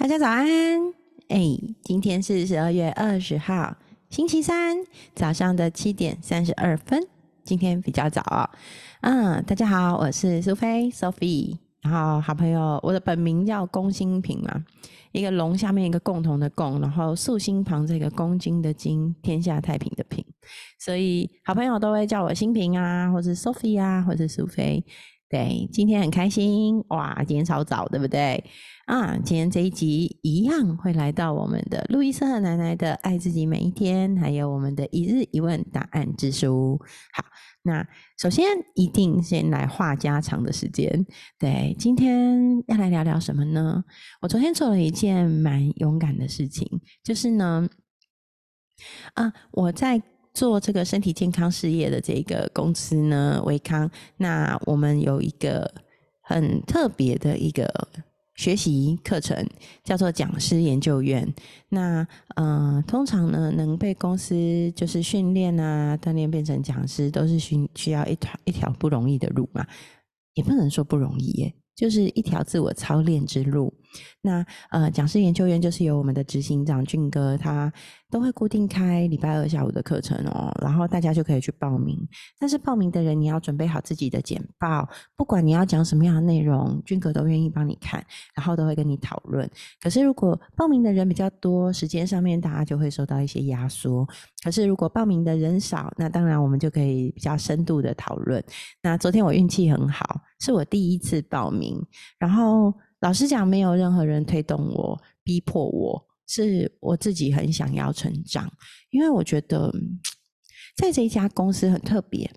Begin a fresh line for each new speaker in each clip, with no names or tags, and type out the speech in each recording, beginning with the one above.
大家早安！哎，今天是十二月二十号，星期三早上的七点三十二分。今天比较早哦。嗯，大家好，我是苏菲 Sophie。然后好朋友，我的本名叫龚新平嘛，一个龙下面一个共同的共，然后竖心旁这个公斤的斤，天下太平的平，所以好朋友都会叫我新平啊，或是 Sophie 啊，或是苏菲。对，今天很开心哇！今天超早，对不对？啊，今天这一集一样会来到我们的路易斯和奶奶的《爱自己每一天》，还有我们的一日一问答案之书。好，那首先一定先来话家常的时间。对，今天要来聊聊什么呢？我昨天做了一件蛮勇敢的事情，就是呢，啊，我在。做这个身体健康事业的这个公司呢，维康，那我们有一个很特别的一个学习课程，叫做讲师研究院。那呃，通常呢，能被公司就是训练啊、锻炼变成讲师，都是需需要一条一条不容易的路嘛，也不能说不容易耶。就是一条自我操练之路。那呃，讲师研究员就是由我们的执行长俊哥，他都会固定开礼拜二下午的课程哦，然后大家就可以去报名。但是报名的人你要准备好自己的简报，不管你要讲什么样的内容，俊哥都愿意帮你看，然后都会跟你讨论。可是如果报名的人比较多，时间上面大家就会受到一些压缩。可是如果报名的人少，那当然我们就可以比较深度的讨论。那昨天我运气很好。是我第一次报名，然后老实讲，没有任何人推动我、逼迫我，是我自己很想要成长。因为我觉得在这一家公司很特别，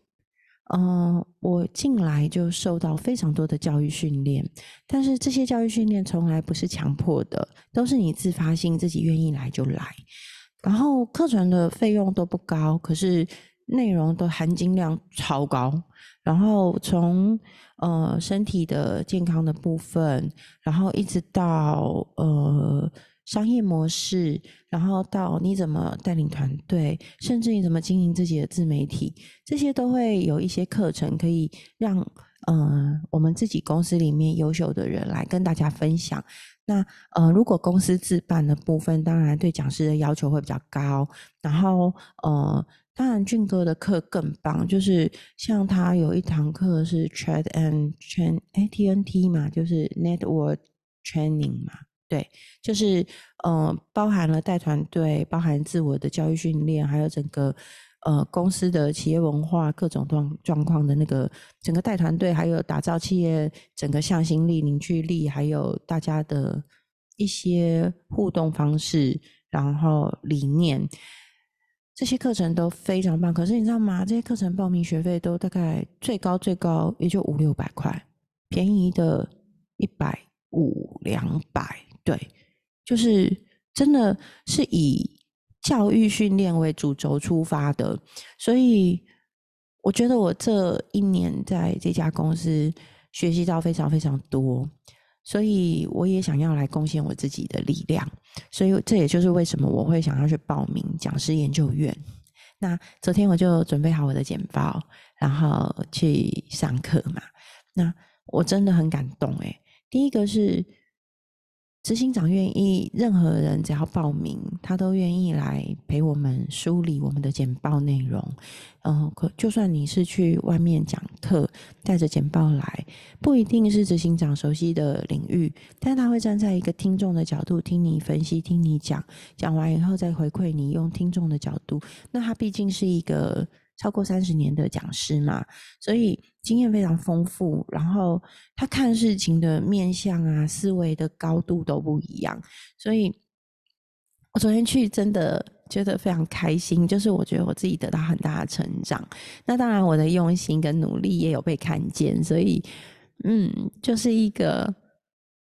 嗯，我进来就受到非常多的教育训练，但是这些教育训练从来不是强迫的，都是你自发性自己愿意来就来。然后课程的费用都不高，可是内容都含金量超高。然后从呃，身体的健康的部分，然后一直到呃商业模式，然后到你怎么带领团队，甚至你怎么经营自己的自媒体，这些都会有一些课程可以让呃我们自己公司里面优秀的人来跟大家分享。那呃，如果公司自办的部分，当然对讲师的要求会比较高，然后呃。当然，俊哥的课更棒，就是像他有一堂课是 Trade and Train，哎，TNT 嘛，就是 Network Training 嘛，对，就是呃，包含了带团队，包含自我的教育训练，还有整个呃公司的企业文化各种状状况的那个整个带团队，还有打造企业整个向心力、凝聚力，还有大家的一些互动方式，然后理念。这些课程都非常棒，可是你知道吗？这些课程报名学费都大概最高最高也就五六百块，便宜的一百五两百，对，就是真的是以教育训练为主轴出发的，所以我觉得我这一年在这家公司学习到非常非常多。所以我也想要来贡献我自己的力量，所以这也就是为什么我会想要去报名讲师研究院。那昨天我就准备好我的简报，然后去上课嘛。那我真的很感动诶，第一个是。执行长愿意，任何人只要报名，他都愿意来陪我们梳理我们的简报内容。然后，可就算你是去外面讲课，带着简报来，不一定是执行长熟悉的领域，但他会站在一个听众的角度听你分析，听你讲，讲完以后再回馈你，用听众的角度。那他毕竟是一个。超过三十年的讲师嘛，所以经验非常丰富。然后他看事情的面相啊、思维的高度都不一样。所以我昨天去真的觉得非常开心，就是我觉得我自己得到很大的成长。那当然，我的用心跟努力也有被看见。所以，嗯，就是一个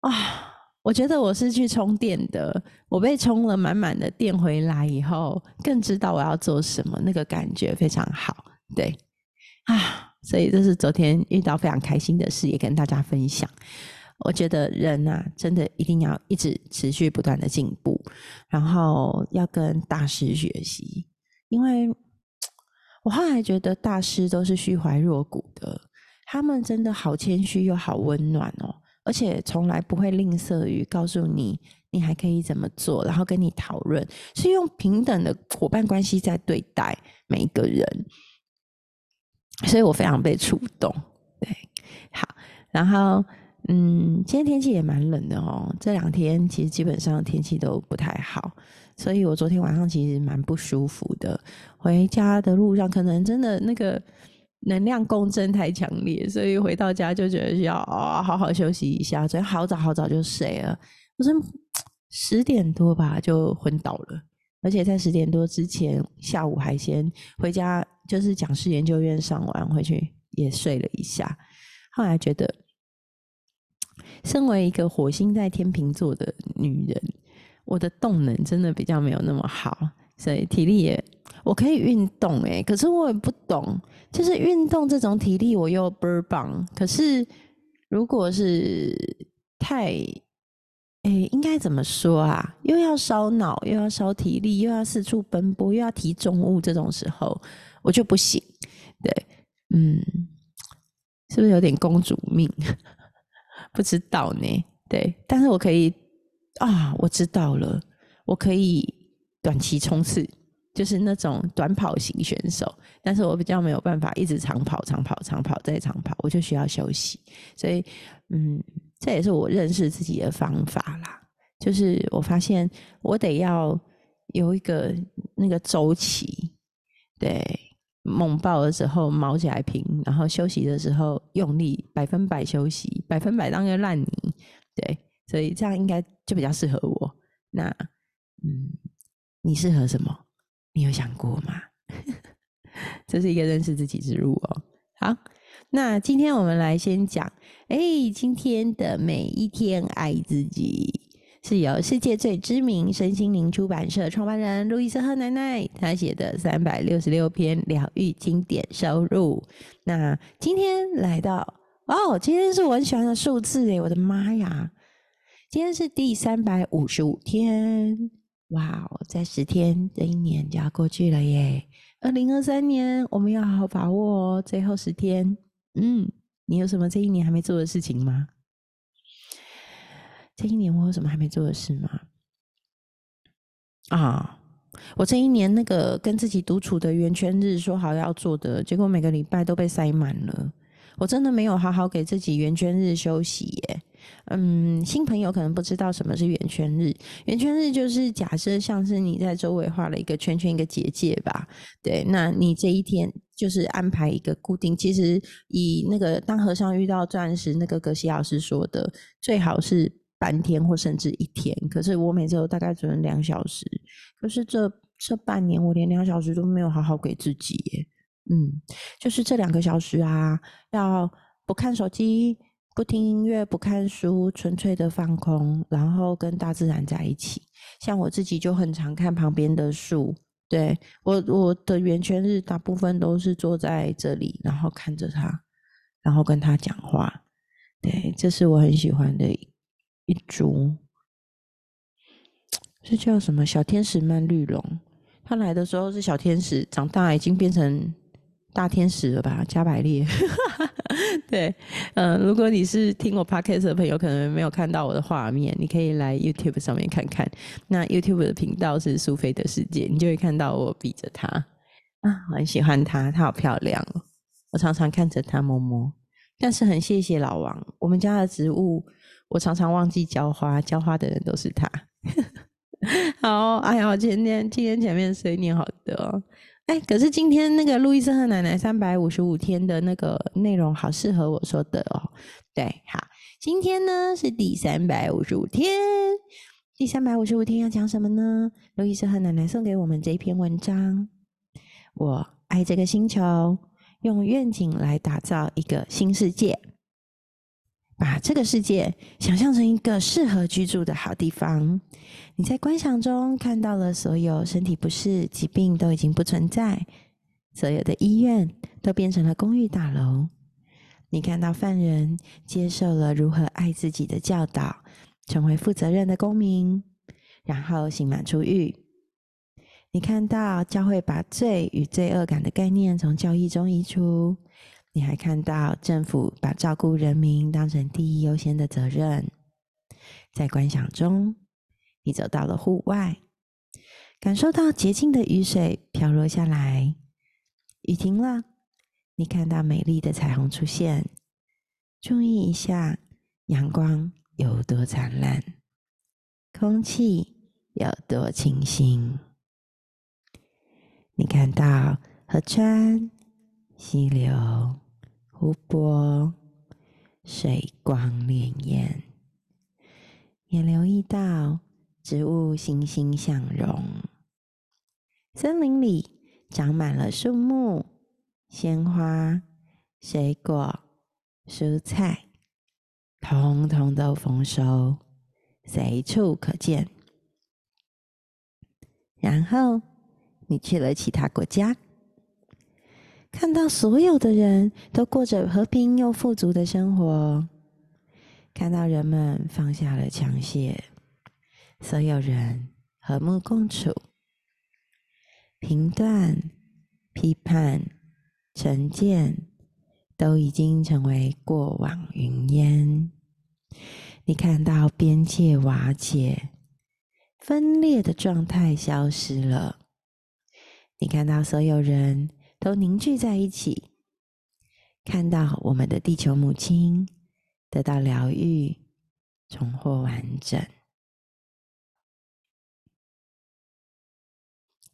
啊。我觉得我是去充电的，我被充了满满的电回来以后，更知道我要做什么，那个感觉非常好。对啊，所以这是昨天遇到非常开心的事，也跟大家分享。我觉得人啊，真的一定要一直持续不断的进步，然后要跟大师学习，因为 我后来觉得大师都是虚怀若谷的，他们真的好谦虚又好温暖哦。而且从来不会吝啬于告诉你你还可以怎么做？然后跟你讨论，是用平等的伙伴关系在对待每一个人，所以我非常被触动。对，好，然后嗯，今天天气也蛮冷的哦，这两天其实基本上天气都不太好，所以我昨天晚上其实蛮不舒服的。回家的路上，可能真的那个能量共振太强烈，所以回到家就觉得需要啊好好休息一下。昨天好早好早就睡了，我说。十点多吧，就昏倒了，而且在十点多之前，下午还先回家，就是讲师研究院上完回去也睡了一下。后来觉得，身为一个火星在天秤座的女人，我的动能真的比较没有那么好，所以体力也我可以运动诶，可是我也不懂，就是运动这种体力我又倍儿棒，可是如果是太。哎，应该怎么说啊？又要烧脑，又要烧体力，又要四处奔波，又要提重物，这种时候我就不行。对，嗯，是不是有点公主命？不知道呢。对，但是我可以啊，我知道了，我可以短期冲刺，就是那种短跑型选手。但是我比较没有办法一直长跑、长跑、长跑再长跑，我就需要休息。所以，嗯。这也是我认识自己的方法啦，就是我发现我得要有一个那个周期，对，猛爆的时候毛起来平，然后休息的时候用力百分百休息，百分百当个烂泥，对，所以这样应该就比较适合我。那，嗯，你适合什么？你有想过吗？这是一个认识自己之路哦。好。那今天我们来先讲，哎，今天的每一天爱自己是由世界最知名身心灵出版社创办人路易斯赫奶奶她写的三百六十六篇疗愈经典收入。那今天来到，哦，今天是我很喜欢的数字诶，我的妈呀！今天是第三百五十五天，哇哦，在十天这一年就要过去了耶！二零二三年我们要好好把握哦，最后十天。嗯，你有什么这一年还没做的事情吗？这一年我有什么还没做的事吗？啊，我这一年那个跟自己独处的圆圈日说好要做的，结果每个礼拜都被塞满了。我真的没有好好给自己圆圈日休息耶。嗯，新朋友可能不知道什么是圆圈日。圆圈日就是假设像是你在周围画了一个圈圈，一个结界吧。对，那你这一天就是安排一个固定。其实以那个当和尚遇到钻石那个格西老师说的，最好是半天或甚至一天。可是我每次都大概只能两小时。可是这这半年我连两小时都没有好好给自己耶。嗯，就是这两个小时啊，要不看手机。不听音乐，不看书，纯粹的放空，然后跟大自然在一起。像我自己就很常看旁边的树，对我我的圆圈日大部分都是坐在这里，然后看着他，然后跟他讲话。对，这是我很喜欢的一一株，是叫什么小天使曼绿龙。它来的时候是小天使，长大已经变成。大天使了吧，加百列。对，嗯，如果你是听我 podcast 的朋友，可能没有看到我的画面，你可以来 YouTube 上面看看。那 YouTube 的频道是苏菲的世界，你就会看到我比着它啊，我很喜欢它，它好漂亮哦。我常常看着它摸摸，但是很谢谢老王，我们家的植物我常常忘记浇花，浇花的人都是他。好，哎呀，今天今天前面谁念好的？哎，可是今天那个路易斯和奶奶三百五十五天的那个内容好适合我说的哦。对，好，今天呢是第三百五十五天，第三百五十五天要讲什么呢？路易斯和奶奶送给我们这一篇文章。我爱这个星球，用愿景来打造一个新世界，把这个世界想象成一个适合居住的好地方。你在观想中看到了所有身体不适、疾病都已经不存在，所有的医院都变成了公寓大楼。你看到犯人接受了如何爱自己的教导，成为负责任的公民，然后刑满出狱。你看到教会把罪与罪恶感的概念从教义中移除。你还看到政府把照顾人民当成第一优先的责任。在观想中。你走到了户外，感受到洁净的雨水飘落下来。雨停了，你看到美丽的彩虹出现。注意一下，阳光有多灿烂，空气有多清新。你看到河川、溪流、湖泊，水光潋滟，也留意到植物欣欣向荣。森林里长满了树木、鲜花、水果、蔬菜，通通都丰收，随处可见。然后。你去了其他国家，看到所有的人都过着和平又富足的生活，看到人们放下了枪械，所有人和睦共处，评断、批判、成见都已经成为过往云烟。你看到边界瓦解、分裂的状态消失了。你看到所有人都凝聚在一起，看到我们的地球母亲得到疗愈、重获完整。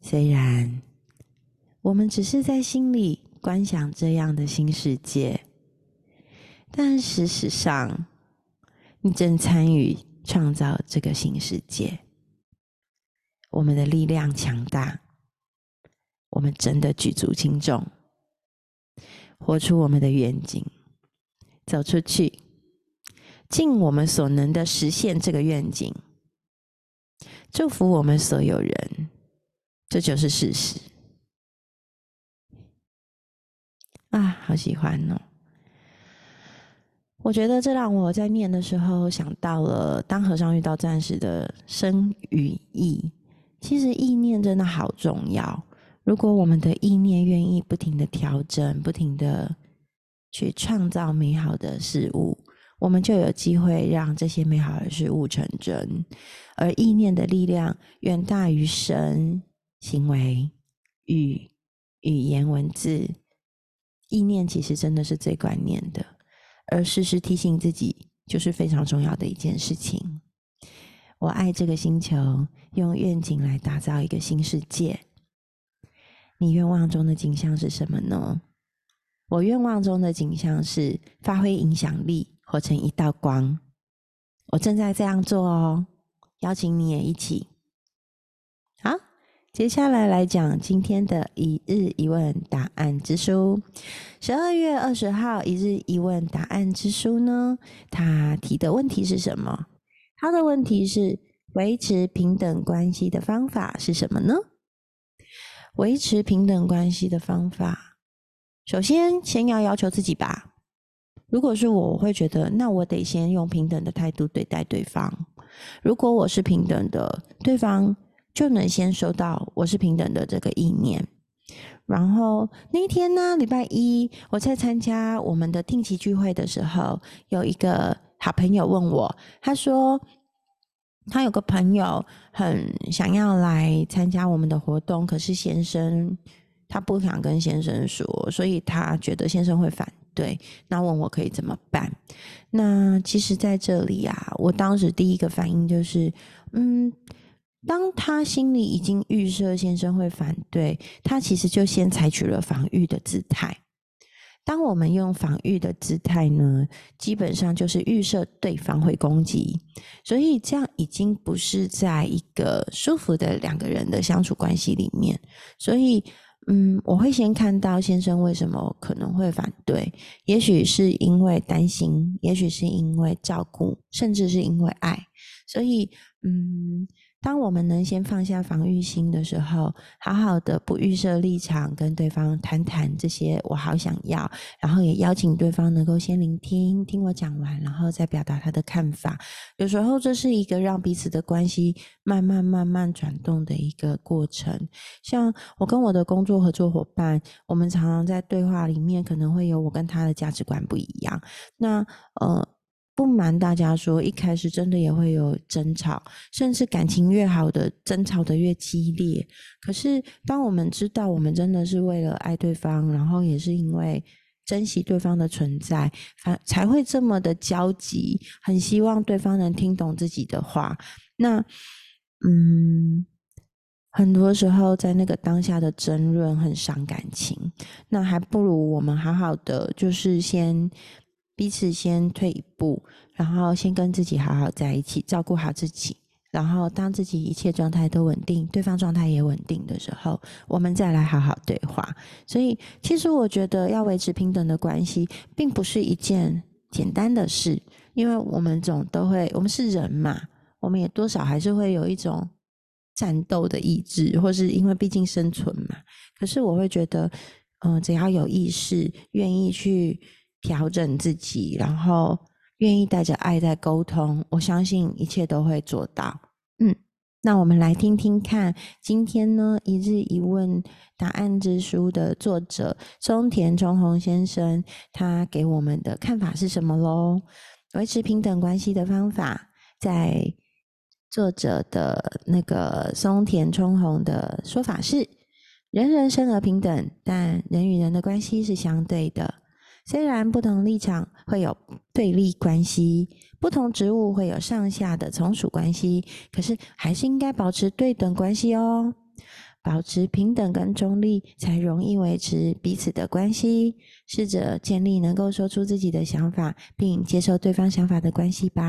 虽然我们只是在心里观想这样的新世界，但事实上，你正参与创造这个新世界。我们的力量强大。我们真的举足轻重，活出我们的愿景，走出去，尽我们所能的实现这个愿景，祝福我们所有人，这就是事实。啊，好喜欢哦！我觉得这让我在念的时候想到了，当和尚遇到战士的生与意，其实意念真的好重要。如果我们的意念愿意不停的调整，不停的去创造美好的事物，我们就有机会让这些美好的事物成真。而意念的力量远大于神、行为、语、语言、文字。意念其实真的是最关键的，而时时提醒自己，就是非常重要的一件事情。我爱这个星球，用愿景来打造一个新世界。你愿望中的景象是什么呢？我愿望中的景象是发挥影响力，活成一道光。我正在这样做哦，邀请你也一起。好，接下来来讲今天的一日一问答案之书。十二月二十号一日一问答案之书呢？他提的问题是什么？他的问题是维持平等关系的方法是什么呢？维持平等关系的方法，首先先要要求自己吧。如果是我，我会觉得，那我得先用平等的态度对待对方。如果我是平等的，对方就能先收到我是平等的这个意念。然后那一天呢，礼拜一，我在参加我们的定期聚会的时候，有一个好朋友问我，他说。他有个朋友很想要来参加我们的活动，可是先生他不想跟先生说，所以他觉得先生会反对。那问我可以怎么办？那其实在这里啊，我当时第一个反应就是，嗯，当他心里已经预设先生会反对，他其实就先采取了防御的姿态。当我们用防御的姿态呢，基本上就是预设对方会攻击，所以这样已经不是在一个舒服的两个人的相处关系里面。所以，嗯，我会先看到先生为什么可能会反对，也许是因为担心，也许是因为照顾，甚至是因为爱。所以，嗯。当我们能先放下防御心的时候，好好的不预设立场，跟对方谈谈这些我好想要，然后也邀请对方能够先聆听，听我讲完，然后再表达他的看法。有时候这是一个让彼此的关系慢慢慢慢转动的一个过程。像我跟我的工作合作伙伴，我们常常在对话里面可能会有我跟他的价值观不一样。那呃。不瞒大家说，一开始真的也会有争吵，甚至感情越好的争吵的越激烈。可是，当我们知道我们真的是为了爱对方，然后也是因为珍惜对方的存在，才才会这么的焦急，很希望对方能听懂自己的话。那，嗯，很多时候在那个当下的争论很伤感情，那还不如我们好好的，就是先。彼此先退一步，然后先跟自己好好在一起，照顾好自己。然后当自己一切状态都稳定，对方状态也稳定的时候，我们再来好好对话。所以，其实我觉得要维持平等的关系，并不是一件简单的事，因为我们总都会，我们是人嘛，我们也多少还是会有一种战斗的意志，或是因为毕竟生存嘛。可是我会觉得，嗯，只要有意识，愿意去。调整自己，然后愿意带着爱在沟通，我相信一切都会做到。嗯，那我们来听听看，今天呢一日一问答案之书的作者松田忠宏先生，他给我们的看法是什么喽？维持平等关系的方法，在作者的那个松田忠宏的说法是：人人生而平等，但人与人的关系是相对的。虽然不同立场会有对立关系，不同职务会有上下的从属关系，可是还是应该保持对等关系哦。保持平等跟中立，才容易维持彼此的关系。试着建立能够说出自己的想法，并接受对方想法的关系吧。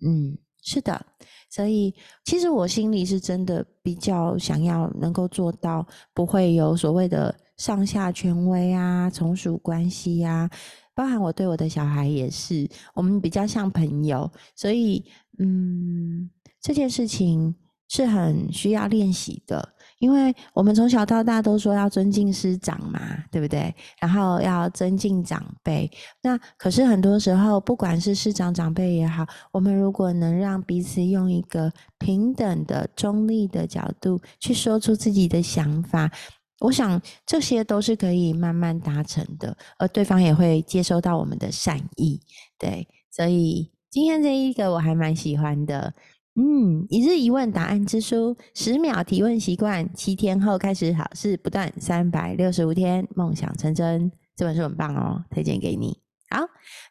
嗯，是的。所以，其实我心里是真的比较想要能够做到，不会有所谓的。上下权威啊，从属关系呀，包含我对我的小孩也是，我们比较像朋友，所以嗯，这件事情是很需要练习的，因为我们从小到大都说要尊敬师长嘛，对不对？然后要尊敬长辈，那可是很多时候，不管是师长长辈也好，我们如果能让彼此用一个平等的、中立的角度去说出自己的想法。我想这些都是可以慢慢达成的，而对方也会接收到我们的善意。对，所以今天这一个我还蛮喜欢的。嗯，一日一问答案之书，十秒提问习惯，七天后开始好事不断，三百六十五天梦想成真。这本书很棒哦，推荐给你。好，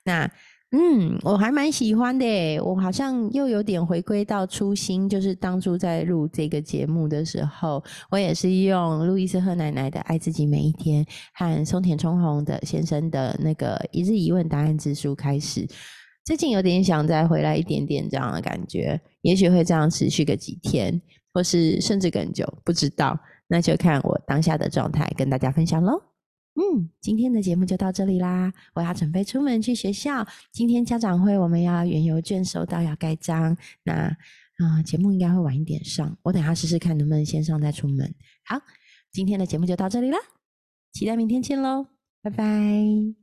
那。嗯，我还蛮喜欢的。我好像又有点回归到初心，就是当初在录这个节目的时候，我也是用路易斯和奶奶的《爱自己每一天》和松田充宏的先生的那个一日一问答案之书开始。最近有点想再回来一点点这样的感觉，也许会这样持续个几天，或是甚至更久，不知道。那就看我当下的状态，跟大家分享喽。嗯，今天的节目就到这里啦。我要准备出门去学校。今天家长会，我们要原邮卷收到要盖章。那啊，节目应该会晚一点上。我等下试试看能不能先上再出门。好，今天的节目就到这里啦，期待明天见喽，拜拜。